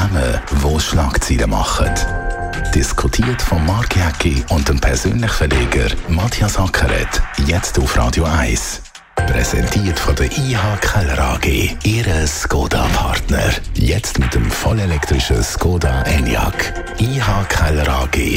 Namen, die Schlagzeilen machen. Diskutiert von Mark Jäcki und dem persönlichen Verleger Matthias Ackeret. Jetzt auf Radio 1. Präsentiert von der IH Keller AG, Ihre Skoda-Partner. Jetzt mit dem vollelektrischen Skoda Enyaq. ihkellerag.ch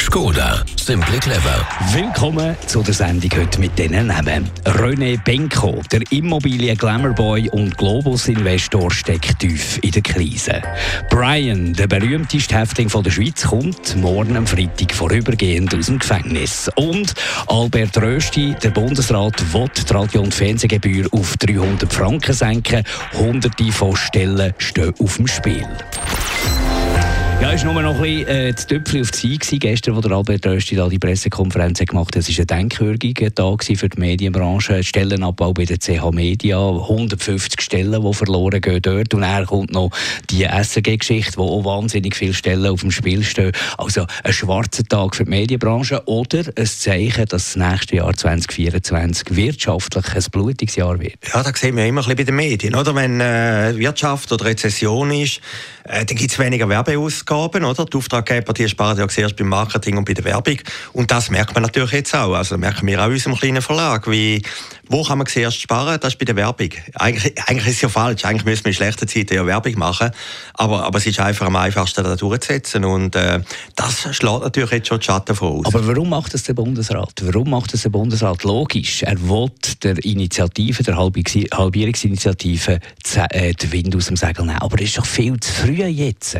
Skoda, simply clever. Willkommen zu der Sendung heute mit diesen Namen. René Benko, der Immobilien-Glamourboy und Globus-Investor, steckt tief in der Krise. Brian, der berühmteste Häftling von der Schweiz, kommt morgen am Freitag vorübergehend aus dem Gefängnis. Und Albert Rösti, der Bundesrat Bundesrat will die Radio- und Fernsehgebühr auf 300 Franken senken. Hunderte von Stellen stehen auf dem Spiel. Ja, es war nur noch ein bisschen äh, das Töpfchen auf die Zeit gestern, der Albert Rösti da die Pressekonferenz gemacht hat. Es war ein denkwürdiger Tag für die Medienbranche. Stellenabbau bei der CH Media, 150 Stellen, die verloren gehen dort. Und er kommt noch die SRG-Geschichte, wo auch wahnsinnig viele Stellen auf dem Spiel stehen. Also ein schwarzer Tag für die Medienbranche oder ein Zeichen, dass das nächste Jahr 2024 wirtschaftlich ein blutiges Jahr wird. Ja, da sehen wir immer ein bisschen bei den Medien. Oder? Wenn äh, Wirtschaft oder Rezession ist, äh, dann gibt es weniger Werbeausgaben. Ausgaben, oder? Die Auftraggeber, die sparen ja zuerst beim Marketing und bei der Werbung. Und das merkt man natürlich jetzt auch. Also merken wir auch in unserem kleinen Verlag, wie wo kann man zuerst sparen? Das ist bei der Werbung. Eigentlich, eigentlich ist es ja falsch. Eigentlich müssen wir in schlechten Zeiten ja Werbung machen. Aber, aber es ist einfach am einfachsten, da durchzusetzen. Und äh, das schlägt natürlich jetzt schon die Schatten voraus. Aber warum macht das der Bundesrat? Warum macht das der Bundesrat? Logisch, er will der Initiative, der Halbierungsinitiative, äh, den Wind aus dem Segel nehmen. Aber es ist doch viel zu früh jetzt.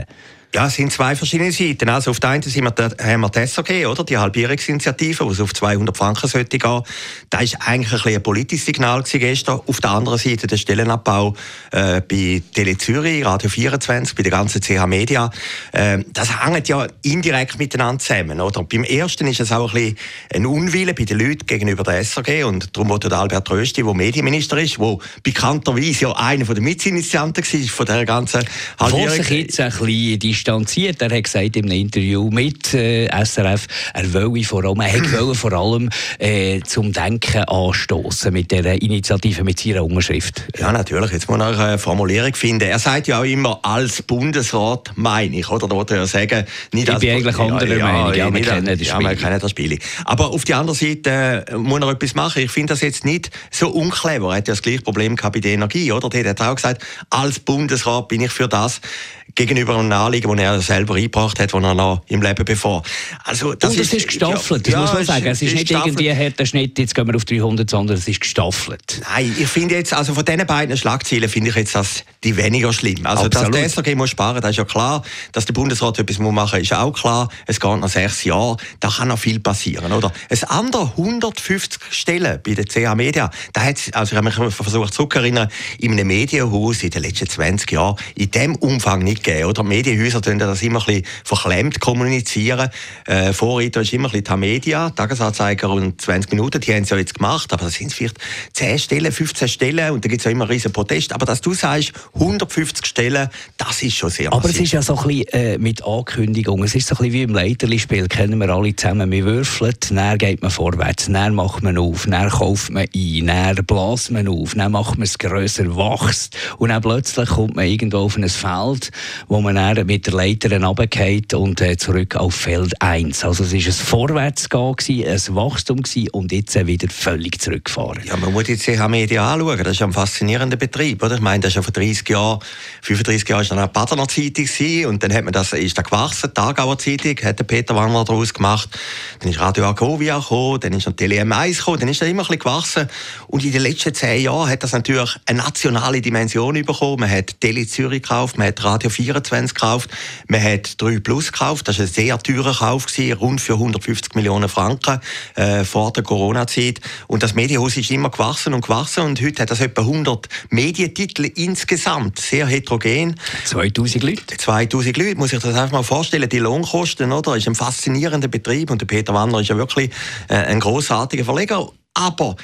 Ja, es sind zwei verschiedene Seiten. Also auf der einen Seite haben wir die SAG, oder? Die Halbierungsinitiative, die auf 200 Franken sollte gehen. Das ist eigentlich ein, ein politisches Signal gestern. Auf der anderen Seite der Stellenabbau äh, bei Tele Zürich, Radio 24, bei der ganzen CH Media. Äh, das hängt ja indirekt miteinander zusammen, oder? Beim ersten ist es auch ein bisschen ein Unwille bei den Leuten gegenüber der SAG und darum wollte Albert Rösti, der Medienminister ist, der bekannterweise ja einer der Mitinitianten war von der ganzen Halbierung. Wo sich jetzt ein bisschen distanziert. Er hat gesagt in einem Interview mit äh, SRF, er wolle vor allem, er wolle vor allem äh, zum Denken anstoßen mit der Initiative, mit seiner Unterschrift. Ja, natürlich. Jetzt muss er eine Formulierung finden. Er sagt ja auch immer, als Bundesrat meine ich, oder? Da wollte er ja sagen, nicht ich bin eigentlich anderer ja, Meinung. Ja, wir kennen das Spiel. Ja, wir kennen das Spiel. Aber auf der anderen Seite äh, muss er etwas machen. Ich finde das jetzt nicht so unclever. Er hat ja das gleiche Problem gehabt bei der Energie, oder? Der hat auch gesagt, als Bundesrat bin ich für das gegenüber einem Anliegen, das er selber eingebracht hat, das er noch im Leben bevor. Also, das Und es ist, ist gestaffelt, ja, das muss man sagen. Es ist, ist nicht irgendwie härter Schnitt, jetzt gehen wir auf 300, sondern es ist gestaffelt. Nein, ich finde jetzt, also von diesen beiden Schlagzeilen finde ich jetzt das die weniger schlimm. Also, Absolut. dass der SRG muss sparen, das ist ja klar. Dass der Bundesrat etwas machen muss, ist auch klar. Es geht noch sechs Jahre, da kann noch viel passieren, oder? Es andere 150 Stellen bei der CH Media, da hat also ich habe mich versucht zurückerinnern, in einem Medienhaus in den letzten 20 Jahren in dem Umfang nicht gegeben. Oder Medienhäuser tun das immer ein bisschen verklemmt kommunizieren. Äh, Vorreiter ist immer ein bisschen Media, Tagesanzeiger und 20 Minuten, die haben es ja jetzt gemacht, aber das sind vielleicht 10 Stellen, 15 Stellen und da gibt es ja immer riesen Protest. Aber dass du sagst, 150 Stellen, das ist schon sehr Aber es ist ja so ein bisschen äh, mit Ankündigungen, es ist so ein bisschen wie im Leiterli-Spiel, kennen wir alle zusammen, wir würfeln, dann geht man vorwärts, dann macht man auf, dann kauft man ein, dann bläst man auf, dann macht man es grösser, wächst und dann plötzlich kommt man irgendwo auf ein Feld, wo man dann mit der Leiter runtergeht und äh, zurück auf Feld 1. Also es war ein Vorwärtsgehen, ein Wachstum und jetzt wieder völlig zurückgefahren. Ja, man muss jetzt CH Media anschauen, das ist ein faszinierender Betrieb. Oder? Ich meine, das ist ja vor 30 Jahren, 35 Jahren war eine Badener Zeitung und dann hat man das, ist da gewachsen, die Tagauer Zeitung, hat Peter Wangler daraus gemacht, dann ist Radio Agovia gekommen, dann ist Tele M1 gekommen, dann ist er immer ein bisschen gewachsen und in den letzten zehn Jahren hat das natürlich eine nationale Dimension bekommen. Man hat Tele Zürich gekauft, man hat Radio 24 gekauft, man hat 3 Plus gekauft, das war ein sehr teurer Kauf, gewesen, rund für 150 Millionen Franken äh, vor der Corona-Zeit und das Medienhaus ist immer gewachsen und gewachsen und heute hat das etwa 100 Medientitel insgesamt, sehr heterogen. 2000 Leute? 2000 Leute, muss ich das einfach mal vorstellen. Die Lohnkosten, oder, ist ein faszinierender Betrieb und der Peter Wanner ist ja wirklich äh, ein großartiger Verleger. Aber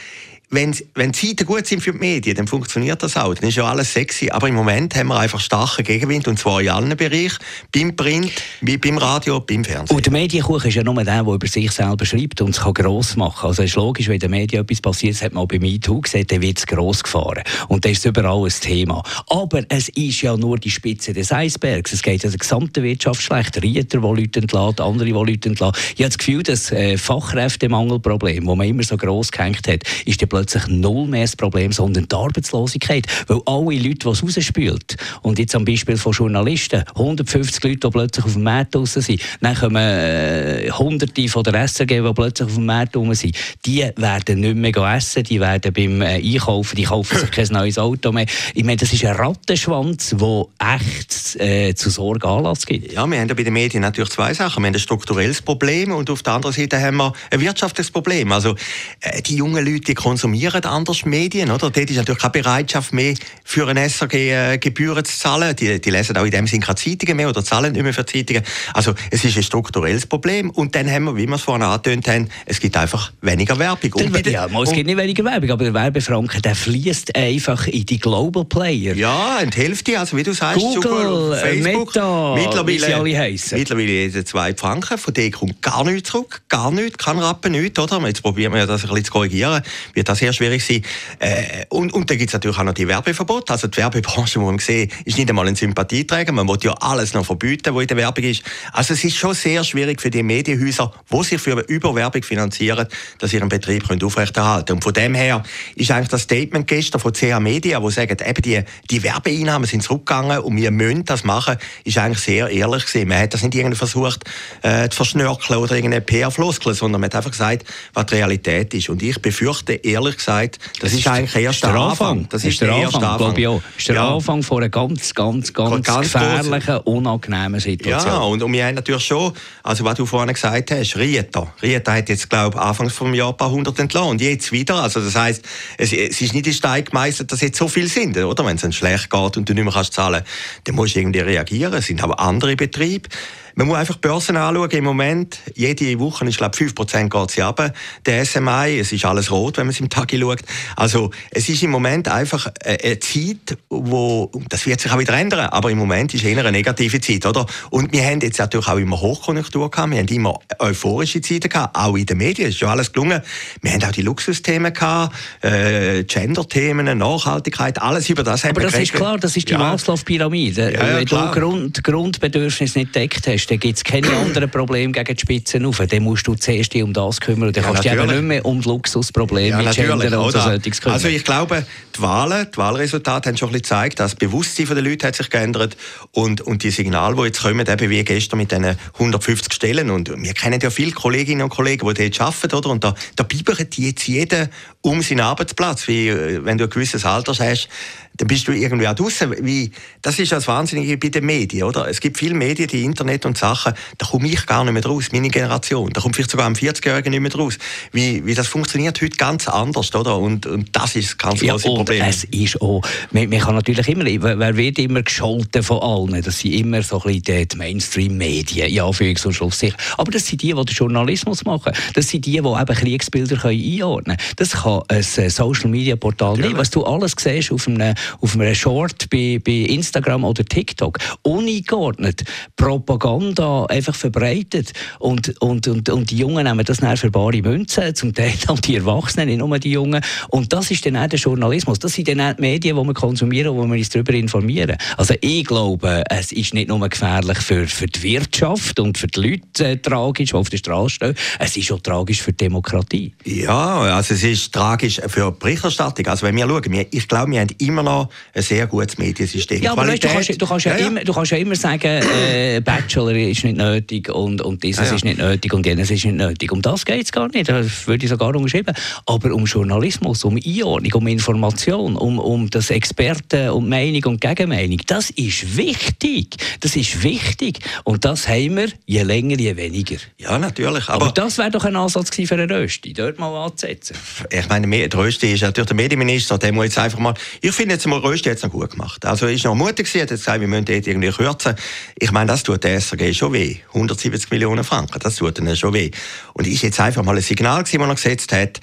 wenn, wenn Zeiten gut sind für die Medien, dann funktioniert das auch. Dann ist ja alles sexy. Aber im Moment haben wir einfach starken Gegenwind, und zwar in allen Bereichen. Beim Print, beim Radio, beim Fernsehen. Und der Medienkuchen ist ja nur der, der über sich selber schreibt und es kann gross machen. Also es ist logisch, wenn in den Medien etwas passiert, das hat man auch bei MeToo gesehen, dann wird es gross gefahren. Und das ist überall ein Thema. Aber es ist ja nur die Spitze des Eisbergs. Es geht ja der gesamten Wirtschaft schlecht. Rieter, die Leute entlassen, andere, die Leute entlassen. Ich habe das Gefühl, das äh, Fachkräftemangelproblem, das man immer so gross gehängt hat, ist plötzlich null mehr das Problem, sondern die Arbeitslosigkeit. Weil alle Leute, die es rausspült, und jetzt am Beispiel von Journalisten, 150 Leute, die plötzlich auf dem Markt draussen sind, dann kommen äh, Hunderte von der SRG, die plötzlich auf dem Markt rum sind, die werden nicht mehr essen, die werden beim äh, Einkaufen, die kaufen sich kein neues Auto mehr. Ich meine, das ist ein Rattenschwanz, der echt äh, zu Sorge Anlass gibt. Ja, wir haben ja bei den Medien natürlich zwei Sachen. Wir haben ein strukturelles Problem und auf der anderen Seite haben wir ein wirtschaftliches Problem. Also äh, die jungen Leute die konsumieren anders Medien, oder? Dort ist natürlich keine Bereitschaft mehr für ein SRG äh, Gebühren zu zahlen. Die, die lesen auch in dem Sinne keine Zeitungen mehr oder zahlen nicht mehr für Zeitungen. Also es ist ein strukturelles Problem und dann haben wir, wie wir es vorhin angetönt haben, es gibt einfach weniger Werbung. Und ja, es gibt nicht weniger Werbung, aber der Werbefranken, der fließt einfach in die Global Player. Ja, in die Hälfte, also wie du sagst, Google, Facebook, Meta, mittlerweile, wie sie alle heißen. Mittlerweile jede zwei Franken, von denen kommt gar nichts zurück, gar nichts, kein Rappen, nichts, oder? Jetzt probieren wir das ein bisschen zu korrigieren, wird das sehr schwierig sein. Äh, und, und dann gibt es natürlich auch noch die Werbeverbote, also die Werbebranche, wo man sehen, ist nicht einmal ein Sympathieträger, man will ja alles noch verbieten, was in der Werbung ist. Also es ist schon sehr schwierig für die Medienhäuser, die sich für Überwerbung finanzieren, dass sie ihren Betrieb können aufrechterhalten Und von dem her ist eigentlich das Statement gestern von CH Media, wo sagen, eben die, die Werbeeinnahmen sind zurückgegangen und wir müssen das machen, ist eigentlich sehr ehrlich gewesen. Man hat das nicht irgendwie versucht äh, zu verschnörkeln oder irgendeine PR-Floskel, sondern man hat einfach gesagt, was die Realität ist. Und ich befürchte, ehrlich gesagt, das, das ist, eigentlich erst der Anfang. Anfang. Das ist, ist der, Anfang, Anfang. ich auch. ist der ja. Anfang von einer ganz, ganz, ganz, ganz gefährlichen, unangenehmen Situation. Ja, und, und wir haben natürlich schon, also was du vorhin gesagt hast, Rita. Rita hat jetzt, glaube ich, Anfangs vom Jahr ein paar hundert entlassen und jetzt wieder. Also das heisst, es, es ist nicht in Stein gemeißelt, dass jetzt so viel sind, oder? Wenn es dann schlecht geht und du nicht mehr kannst zahlen, dann musst du irgendwie reagieren. Es sind aber andere Betriebe. Man muss einfach Börsen anschauen. Im Moment, jede Woche ich glaube 5% geht sie runter. Der SMI, es ist alles rot, wenn man es im Tag schaut. Also, es ist im Moment einfach eine Zeit, wo, das wird sich auch wieder ändern, aber im Moment ist eher eine negative Zeit, oder? Und wir haben jetzt natürlich auch immer Hochkonjunktur gehabt, wir haben immer euphorische Zeiten gehabt, auch in den Medien, es ist schon alles gelungen. Wir haben auch die Luxusthemen gehabt, äh, Gender-Themen, Nachhaltigkeit, alles über das haben aber wir Aber das ist klar, das ist die ja. Maslow-Pyramide. Ja, ja, Wenn du Grund, Grundbedürfnisse nicht deckt hast, dann gibt es keine anderen Probleme gegen die Spitzen auf. Dann musst du zuerst dich um das kümmern und dann kannst du dich eben nicht mehr um das Luxusproblem ja, mit Gender und so kümmern. Also ich glaube, die Wahlen, die Wahlresultate haben schon ein bisschen gezeigt, dass das Bewusstsein der Leute hat sich geändert und, und die Signale, die jetzt kommen, eben wie gestern mit diesen 150 Stellen und wir kennen ja viele Kolleginnen und Kollegen, die dort arbeiten, oder? und da, da bibbern die jetzt jeden um seinen Arbeitsplatz, wie äh, wenn du ein gewisses Alter hast, dann bist du irgendwie auch draußen. Wie, das ist das Wahnsinnige bei den Medien, oder? Es gibt viele Medien, die Internet und Sachen, da komme ich gar nicht mehr raus, meine Generation. Da kommt vielleicht sogar am 40-Jährigen nicht mehr raus. Wie, wie das funktioniert heute ganz anders, oder? Und, und das ist ganz ja, große Problem. es ist auch, man, man, kann natürlich immer, wer wird immer gescholten von allen? Das sind immer so ein bisschen die Mainstream-Medien, ja, für und Schluss. Aber das sind die, die den Journalismus machen. Das sind die, die eben Kriegsbilder einordnen können. Das kann ein Social-Media-Portal nicht. Was du alles siehst auf einem auf einem Short bei, bei Instagram oder TikTok uneingeordnet Propaganda einfach verbreitet und, und, und, und die Jungen nehmen das dann für bare Münzen, zum Teil dann die Erwachsenen, nicht nur die Jungen und das ist dann auch der Journalismus, das sind dann auch die Medien, die wir konsumieren, wo wir uns darüber informieren. Also ich glaube, es ist nicht nur gefährlich für, für die Wirtschaft und für die Leute äh, tragisch, die auf der Straße stehen, es ist auch tragisch für die Demokratie. Ja, also es ist tragisch für die Berichterstattung. Also wenn wir schauen, ich glaube, wir haben immer noch ein sehr gutes Mediensystem. Ja, aber weißt, du, kannst, du, kannst ja, ja, Immer, du kannst ja immer sagen, äh, Bachelor ist nicht nötig und, und dieses ja, ist nicht nötig und jenes ist nicht nötig. Um das geht es gar nicht, das würde ich sogar umschreiben. Aber um Journalismus, um Einordnung, um Information, um, um das Experten und Meinung und Gegenmeinung, das ist wichtig. Das ist wichtig. Und das haben wir je länger, je weniger. Ja, natürlich. Aber, aber das wäre doch ein Ansatz für eine Rösti, dort mal anzusetzen. Ich meine, der Rösti ist natürlich der Medienminister, der muss jetzt einfach mal... Ich finde jetzt mal, hat es noch gut gemacht. Also ist noch mutig gewesen, hat gesagt, wir müssen dort irgendwie kürzen. Ich meine, das tut der SRG schon weh. 170 Millionen Franken, das tut ihnen schon weh. Und ist jetzt einfach mal ein Signal gewesen, das er gesetzt hat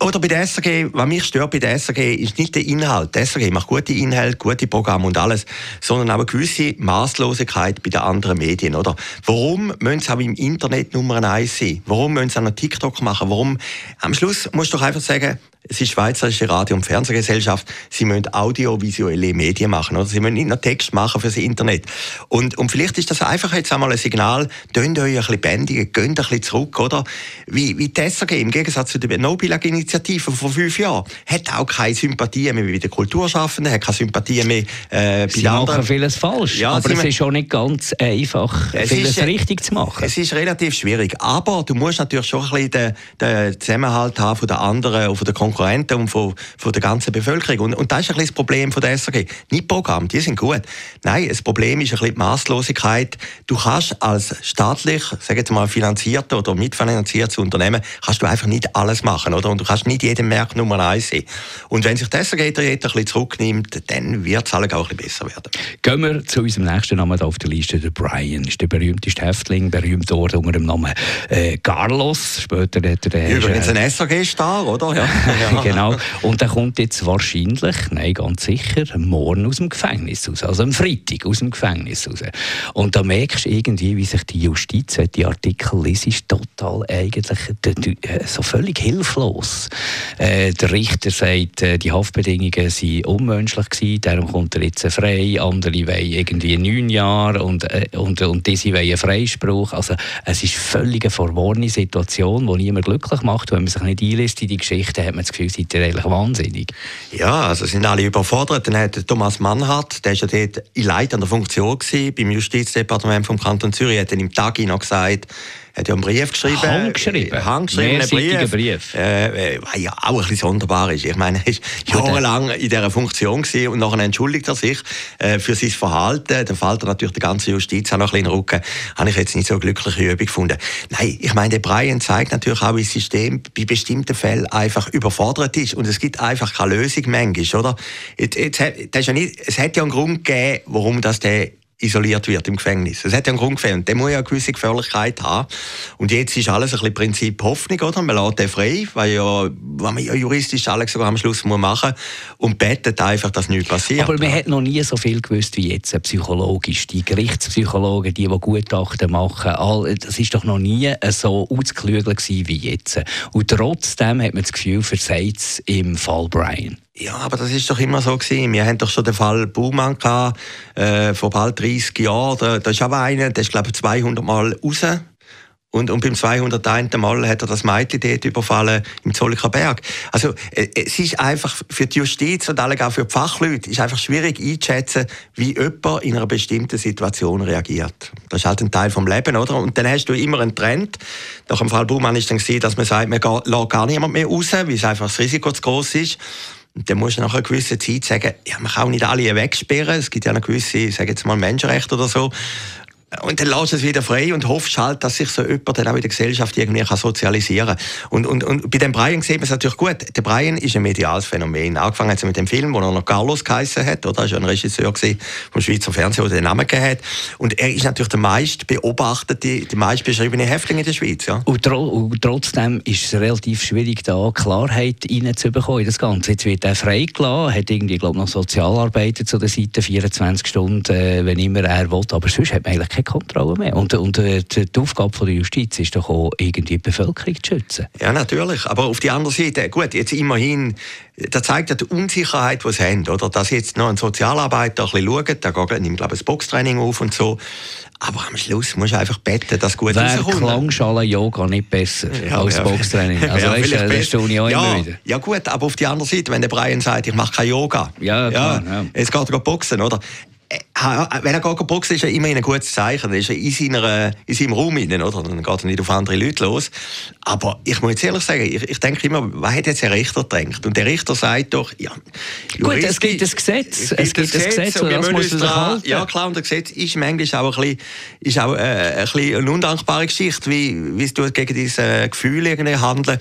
oder bei der SRG, was mich stört bei der SRG, ist nicht der Inhalt. Die SRG macht gute Inhalte, gute Programme und alles, sondern auch eine gewisse Maßlosigkeit bei den anderen Medien, oder? Warum müssen sie auch im Internet Nummer eins sein? Warum müssen sie auch noch TikTok machen? Warum? Am Schluss musst du doch einfach sagen, es ist Schweizerische Radio- und Fernsehgesellschaft, sie müssen audiovisuelle Medien machen, oder? Sie müssen nicht nur Text machen fürs Internet. Und, und vielleicht ist das einfach jetzt einmal ein Signal, tönt euch ein bisschen bändigen, geht ein bisschen zurück, oder? Wie, wie die SRG, im Gegensatz zu der Nobilag-Initiative vor fünf Jahren, hat auch keine Sympathie mehr bei den Kulturschaffenden, hat keine Sympathie mehr äh, bei sie anderen. machen vieles falsch, ja, aber es ist schon nicht ganz einfach, vieles ist, richtig zu machen. Es ist relativ schwierig, aber du musst natürlich schon ein bisschen den, den Zusammenhalt haben von den anderen und von den Konkurrenten und von, von der ganzen Bevölkerung. Und, und das ist ein bisschen das Problem von der SRG. Nicht Programm, die sind gut. Nein, das Problem ist ein bisschen die Maßlosigkeit. Du kannst als staatlich, sag jetzt mal, finanzierter oder mitfinanziertes Unternehmen, kannst du einfach nicht alles machen, oder? Und du kannst nicht jedem Markt Nummer eins sein. Und wenn sich das SRG ein bisschen zurücknimmt, dann wird es auch ein bisschen besser werden. Gehen wir zu unserem nächsten Namen auf der Liste. Der Brian ist der berühmteste Häftling, berühmt dort unter dem Namen äh, Carlos. Später hat er... Übrigens ein SRG-Star, oder? Ja. genau. Und der kommt jetzt wahrscheinlich, nein, ganz sicher, morgen aus dem Gefängnis raus. Also am Freitag aus dem Gefängnis raus. Und da merkst du irgendwie, wie sich die Justiz, wenn die Artikel liest, ist total eigentlich äh, so völlig hilflos. Äh, der Richter sagt, äh, die Haftbedingungen waren unmenschlich gewesen, darum kommt er jetzt frei. Andere wollen irgendwie neun Jahre und, äh, und, und diese wollen Freispruch. Also es ist völlig eine verworrene Situation, die niemand glücklich macht. Wenn man sich nicht einlässt in die Geschichte, hat man das Gefühl, seid ihr eigentlich wahnsinnig. Ja, also sind alle überfordert. Dann hat Thomas Mannhardt, der war ja dort in leitender Funktion gewesen, beim Justizdepartement vom Kanton Zürich, hat dann im Tag noch gesagt, hat ja einen Brief geschrieben. Handgeschrieben? Handgeschriebenen Brief. Brief. Äh, äh, ja auch ein bisschen sonderbar ist. Ich meine, er war jahrelang in dieser Funktion und nachher entschuldigt er sich äh, für sein Verhalten. Dann fällt er natürlich die ganze Justiz auch noch ein bisschen in den Rücken. Habe ich jetzt nicht so eine glückliche Übung gefunden. Nein, ich meine, der Brian zeigt natürlich auch, wie das System bei bestimmten Fällen einfach überfordert ist und es gibt einfach keine Lösung manchmal, oder? Jetzt, jetzt, das ist ja nicht, es hat ja einen Grund gegeben, warum das der isoliert wird im Gefängnis. Es hat ja einen Grund gefehlt. Der muss ja eine gewisse Gefährlichkeit haben. Und jetzt ist alles ein bisschen Prinzip Hoffnung, oder? Man lässt den frei, weil ja, weil man ja juristisch alles sogar am Schluss muss machen und betet einfach, dass nichts passiert. Aber man hat noch nie so viel gewusst wie jetzt, psychologisch. Die Gerichtspsychologen, die, die Gutachten machen, all, das ist doch noch nie so ausgeklügelt wie jetzt. Und trotzdem hat man das Gefühl, versagt es im Fall Brian. Ja, aber das ist doch immer so gewesen. Wir haben doch schon den Fall Baumann gehabt, äh, vor bald 30 Jahren. Da, ist aber einer, der ist glaube ich 200 Mal raus. Und, und beim 201. Mal hat er das Mädchen dort überfallen im Zolliker Berg. Also, äh, es ist einfach für die Justiz und alle auch für die Fachleute ist einfach schwierig einzuschätzen, wie jemand in einer bestimmten Situation reagiert. Das ist halt ein Teil vom Leben, oder? Und dann hast du immer einen Trend. Nach dem Fall Baumann ist dann gesehen, dass man sagt, man lässt gar niemand mehr raus, weil es einfach das Risiko zu groß ist. Und dann musst du nach einer gewissen Zeit sagen, ja, man kann auch nicht alle wegsperren. Es gibt ja eine gewisse, sage jetzt mal, Menschenrechte oder so. Und dann lässt es wieder frei und hoffst halt, dass sich so jemand dann auch in der Gesellschaft irgendwie kann sozialisieren kann. Und, und, und bei dem Brian sieht man es natürlich gut. Der Brian ist ein mediales Phänomen. Angefangen hat mit dem Film, wo er noch Carlos geheißen hat, oder? Er war ein Regisseur vom Schweizer Fernsehen, der den Namen gegeben hat. Und er ist natürlich der meist beobachtete, der meist beschriebene Häftling in der Schweiz, ja. Und, tro und trotzdem ist es relativ schwierig, da Klarheit reinzubekommen in das Ganze. Jetzt wird er freigelassen, hat irgendwie, glaube noch Sozialarbeiter zu der Seite, 24 Stunden, äh, wenn immer er will. Aber sonst hat man eigentlich keine Kontrolle mehr. Und, und äh, die Aufgabe von der Justiz ist doch auch, irgendwie die Bevölkerung zu schützen. Ja, natürlich. Aber auf der anderen Seite, gut, jetzt immerhin, das zeigt ja die Unsicherheit, die sie haben. Oder? Dass jetzt noch ein Sozialarbeiter ein bisschen schaut, der geht, nimmt, glaube ich, ein Boxtraining auf und so. Aber am Schluss musst du einfach beten, dass gut Wäre rauskommt. Klangschalen-Yoga nicht besser ja, als ja, Boxtraining? Also ja, das tue ich auch ja, immer wieder. Ja gut, aber auf der anderen Seite, wenn der Brian sagt, ich mache kein Yoga. Ja, klar, ja, Jetzt geht er boxen, oder? Wenn er geht boxen, ist er immer ein gutes Zeichen. Dann ist er in, seiner, in seinem Raum rein, oder? Dann geht er nicht auf andere Leute los. Aber ich muss jetzt ehrlich sagen, ich, ich denke immer, was hat jetzt der Richter gedacht? Und der Richter sagt doch, ja, Gut, es gibt ein Gesetz. Es gibt, ein Gesetz, und das muss halten. Ja, klar, und das Gesetz ist manchmal auch ein bisschen, ist auch, äh, ein bisschen eine undankbare Geschichte, wie, wie du gegen diese Gefühle handeln.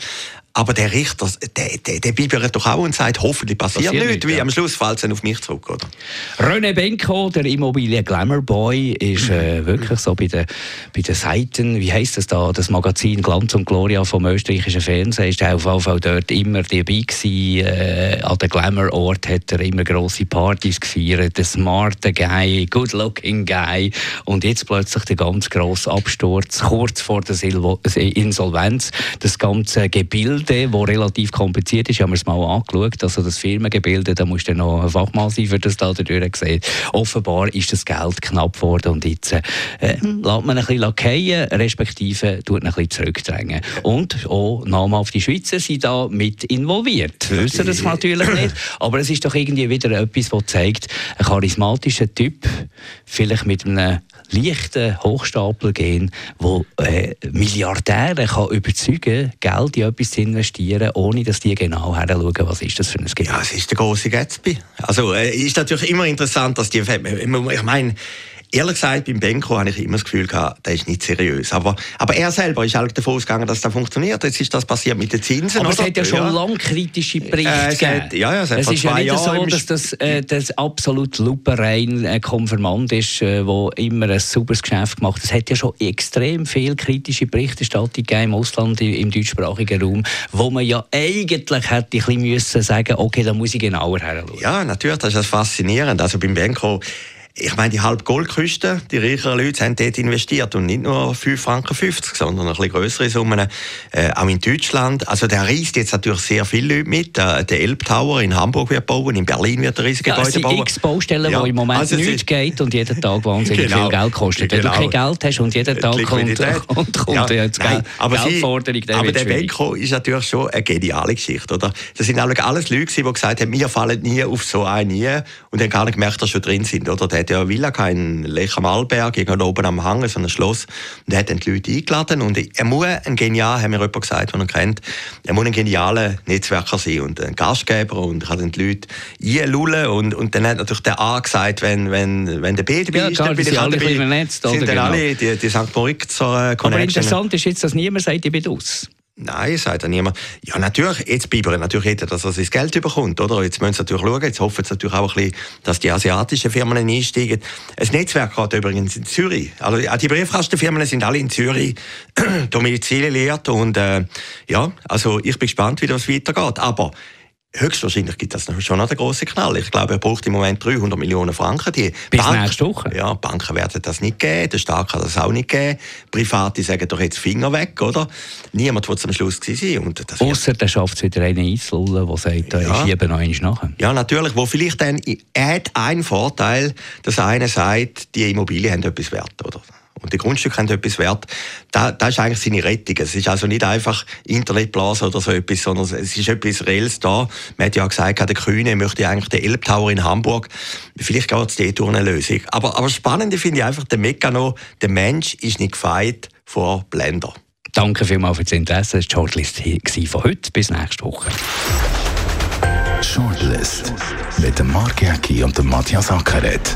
Aber der Richter, der, der, der bibert doch auch und sagt, hoffentlich passiert, passiert nichts, wie ja. am Schluss fällt es dann auf mich zurück, oder? René Benko, der Immobilien Glamour Boy, ist äh, wirklich so bei den, bei den Seiten, wie heisst das da, das Magazin Glanz und Gloria vom österreichischen Fernsehen, ist er auf jeden Fall dort immer dabei gewesen. Äh, an den Glamour-Ort hat er immer grosse Partys gefeiert, der smarte Guy, good-looking Guy und jetzt plötzlich der ganz grosse Absturz, kurz vor der Insolvenz, das ganze Gebilde Gebilde, das relativ kompliziert ist, haben wir es mal angeschaut. Also das Firmengebilde, da musst du noch ein Fachmann sein, für das da sehen. Offenbar ist das Geld knapp geworden und jetzt äh, mhm. lässt man ein bisschen lackieren, respektive tut ein bisschen zurückdrängen. Und auch namhafte Schweizer sind da mit involviert. Wissen das natürlich nicht, aber es ist doch irgendwie wieder etwas, das zeigt, ein charismatischer Typ, vielleicht mit einem leichten Hochstapler gehen, wo äh, Milliardäre kann überzeugen, Geld in etwas zu investieren, ohne dass die genau heranschauen, was ist das für ein Geld. Ja, es ist der große Gatsby. Also äh, ist natürlich immer interessant, dass die, ich meine, Ehrlich gesagt, beim Benko habe ich immer das Gefühl gehabt, der ist nicht seriös. Aber, aber er selber ist eigentlich davon ausgegangen, dass das funktioniert. Jetzt ist das passiert mit den Zinsen. Aber es hat ja schon ja. lange kritische Berichte äh, gegeben. Hat, ja, ja, es, es ist ja nicht Jahren so, dass das, äh, das absolut lupenrein äh, Konfirmand ist, äh, immer ein sauberes Geschäft gemacht. Es hat ja schon extrem viel kritische Berichterstattung im Ausland, im deutschsprachigen Raum, wo man ja eigentlich hätte ein bisschen müssen sagen, okay, da muss ich genauer hinschauen. Ja, natürlich, das ist faszinierend. Also beim Benko ich meine, die halbe Goldküste, die reicheren Leute haben dort investiert und nicht nur 5 Franken 50, sondern ein bisschen größere Summen, äh, auch in Deutschland. Also der reist jetzt natürlich sehr viele Leute mit. Der, der Elbtower in Hamburg wird bauen, in Berlin wird ein riesiges ja, Gebäude bauen. x Baustellen, ja. wo im Moment also nichts geht und jeden Tag wahnsinnig genau. viel Geld kostet. Wenn du kein Geld hast und jeden Tag kommt, kommt, kommt ja, jetzt Nein, aber Geldforderung, sie, Aber der Benko ist natürlich schon eine geniale Geschichte, oder? Das sind alles Leute, die gesagt haben, wir fallen nie auf so einen nie und haben gar nicht gemerkt, dass sie schon drin sind, oder? Hat ja eine Villa in Lech am Arlberg, irgendwo oben am Hang, so ein Schloss. Und er hat dann die Leute eingeladen. Und er muss ein genial, haben mir jemand gesagt, den er kennt, er muss ein genialer Netzwerker sein und ein Gastgeber und kann dann die Leute einlullen. Und, und dann hat natürlich der A gesagt, wenn, wenn, wenn der B dabei ja, ist, dann bin ich alle dabei. Vernetzt, sind dann genau. alle die, die St. Moritzer Connection. Aber interessant ist jetzt, dass niemand sagt, ich bin aus. Nein, sagt dann niemand. Ja, natürlich, jetzt bibbern natürlich jeder, dass er sein Geld bekommt, oder? Jetzt müssen sie natürlich schauen, jetzt hoffen sie natürlich auch ein bisschen, dass die asiatischen Firmen einsteigen. Ein Netzwerk hat übrigens in Zürich. Also, die Briefkastenfirmen sind alle in Zürich domiziliert und, äh, ja, also, ich bin gespannt, wie das weitergeht. Aber, Höchstwahrscheinlich gibt es schon noch den grossen Knall. Ich glaube, er braucht im Moment 300 Millionen Franken. Die Bis Bank, nächste Woche? Ja, Banken werden das nicht geben, der Staat kann das auch nicht geben. Private sagen doch jetzt Finger weg, oder? Niemand wird am Schluss sein. Das Ausser der schafft es wieder einen einzulullen, der sagt, ja. ich schiebe noch eins nachher. Ja, natürlich. Wo vielleicht dann, er hat einen Vorteil, dass einer sagt, die Immobilien haben etwas wert, oder? Und die Grundstücke haben etwas wert, da, das ist eigentlich seine Rettung. Es ist also nicht einfach Internetblase oder so etwas, sondern es ist etwas Reelles da. Man hat ja gesagt, der Kühne möchte eigentlich den Elbtower in Hamburg. Vielleicht geht es dort durch eine Lösung. Aber, aber spannend finde ich einfach den Mekano, der Mensch ist nicht gefeit vor Blender. Danke vielmals für das Interesse. Das war die Shortlist von heute. Bis nächste Woche. Shortlist mit dem Mark Jäcki und dem Matthias Ackeret